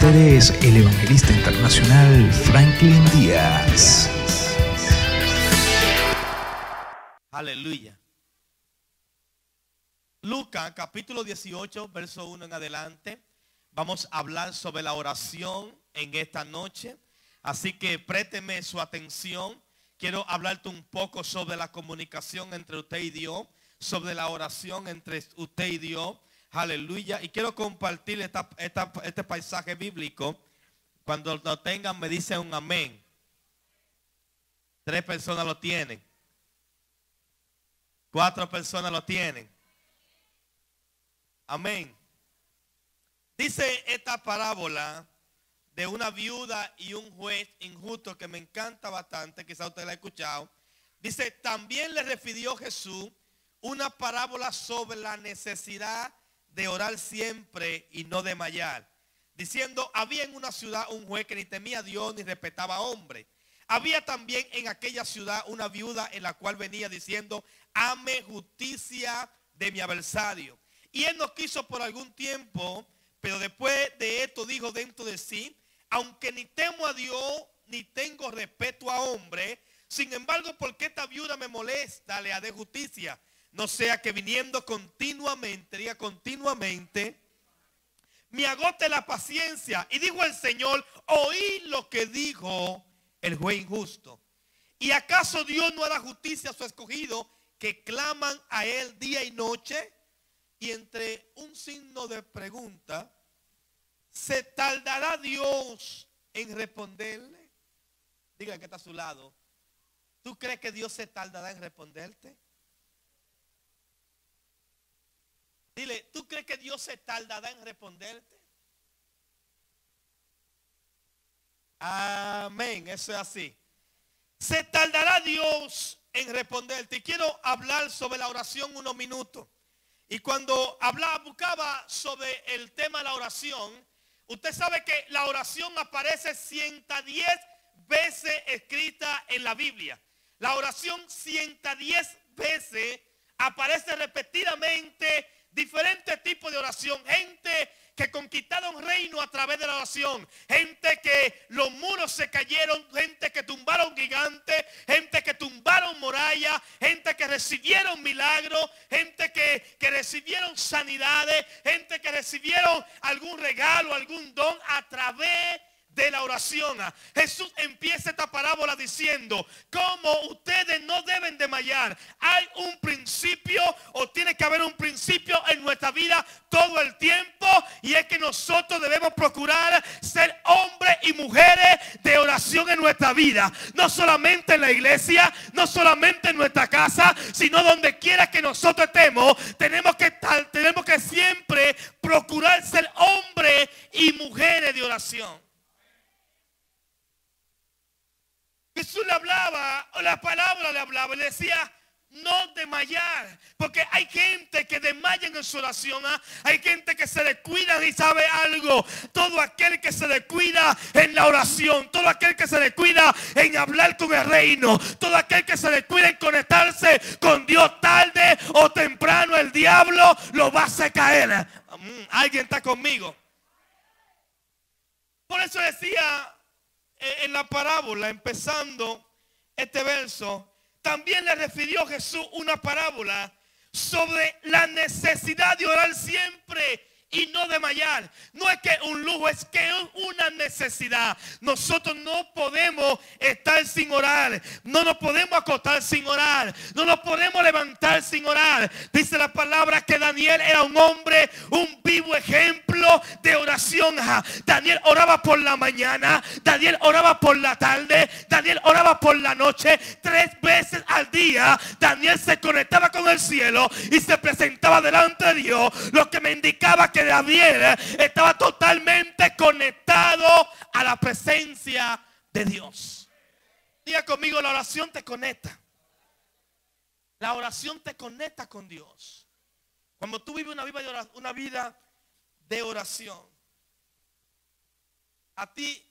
ustedes el evangelista internacional Franklin Díaz. Aleluya. Lucas capítulo 18, verso 1 en adelante. Vamos a hablar sobre la oración en esta noche. Así que présteme su atención. Quiero hablarte un poco sobre la comunicación entre usted y Dios, sobre la oración entre usted y Dios. Aleluya. Y quiero compartir este paisaje bíblico. Cuando lo tengan me dicen un amén. Tres personas lo tienen. Cuatro personas lo tienen. Amén. Dice esta parábola de una viuda y un juez injusto que me encanta bastante, quizá usted la ha escuchado. Dice, también le refirió Jesús una parábola sobre la necesidad de orar siempre y no de mallar. Diciendo, había en una ciudad un juez que ni temía a Dios ni respetaba a hombre. Había también en aquella ciudad una viuda en la cual venía diciendo, ame justicia de mi adversario. Y él no quiso por algún tiempo, pero después de esto dijo dentro de sí, aunque ni temo a Dios, ni tengo respeto a hombre, sin embargo, porque esta viuda me molesta, le de justicia. No sea que viniendo continuamente, diga continuamente, me agote la paciencia. Y dijo el Señor, oí lo que dijo el juez injusto. ¿Y acaso Dios no hará justicia a su escogido que claman a él día y noche? Y entre un signo de pregunta, ¿se tardará Dios en responderle? Diga que está a su lado. ¿Tú crees que Dios se tardará en responderte? Dile, ¿tú crees que Dios se tardará en responderte? Amén, eso es así. Se tardará Dios en responderte. Y quiero hablar sobre la oración unos minutos. Y cuando hablaba, buscaba sobre el tema de la oración, usted sabe que la oración aparece 110 veces escrita en la Biblia. La oración 110 veces aparece repetidamente diferentes tipos de oración. Gente que conquistaron reino a través de la oración. Gente que los muros se cayeron. Gente que tumbaron gigantes. Gente que tumbaron murallas. Gente que recibieron milagros. Gente que, que recibieron sanidades. Gente que recibieron algún regalo, algún don a través de la oración. Jesús empieza esta parábola diciendo, como no deben de mallar, hay un principio o tiene que haber un principio en nuestra vida todo el tiempo y es que nosotros debemos procurar ser hombres y mujeres de oración en nuestra vida. No solamente en la iglesia, no solamente en nuestra casa, sino donde quiera que nosotros estemos, tenemos que, tenemos que siempre procurar ser hombres y mujeres de oración. Jesús le hablaba, o la palabra le hablaba, le decía, no desmayar. Porque hay gente que desmaya en su oración. ¿ah? Hay gente que se descuida y sabe algo. Todo aquel que se descuida en la oración. Todo aquel que se descuida en hablar con el reino. Todo aquel que se descuida en conectarse con Dios tarde o temprano. El diablo lo va a hacer caer. Mm, alguien está conmigo. Por eso decía en la parábola, empezando este verso, también le refirió Jesús una parábola sobre la necesidad de orar siempre y no de mallar. No es que un lujo, es que es una necesidad. Nosotros no podemos estar sin orar. No nos podemos acostar sin orar. No nos podemos levantar sin orar. Dice la palabra que Daniel era un hombre, un vivo ejemplo de oración. Daniel oraba por la mañana. Daniel oraba por la tarde. Daniel oraba por la noche. Tres veces al día. Daniel se conectaba con el cielo y se presentaba delante de Dios. Lo que me indicaba que Daniel estaba totalmente conectado a la presencia de Dios. Diga conmigo, la oración te conecta. La oración te conecta con Dios. Cuando tú vives una vida de oración, una vida de oración a ti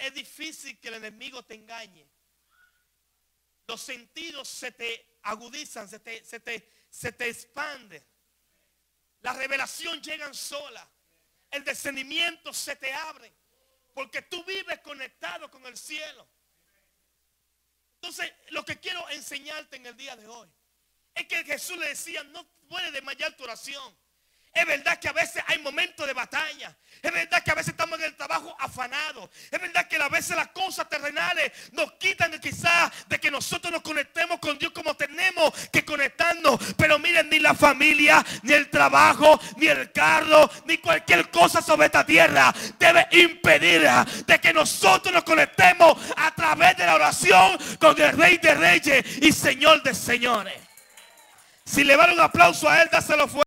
es difícil que el enemigo te engañe. Los sentidos se te agudizan, se te, se te, se te expanden. La revelación llega sola. el discernimiento se te abre. Porque tú vives conectado con el cielo. Entonces, lo que quiero enseñarte en el día de hoy es que Jesús le decía, no puede desmayar tu oración. Es verdad que a veces hay momentos de batalla. Es verdad que a veces estamos en el trabajo afanados. Es verdad que a veces las cosas terrenales nos quitan quizás de que nosotros nos conectemos con Dios como tenemos que conectarnos. Pero la familia, ni el trabajo, ni el carro, ni cualquier cosa sobre esta tierra debe impedir de que nosotros nos conectemos a través de la oración con el Rey de Reyes y Señor de Señores. Si le van un aplauso a Él, dáselo fuerte.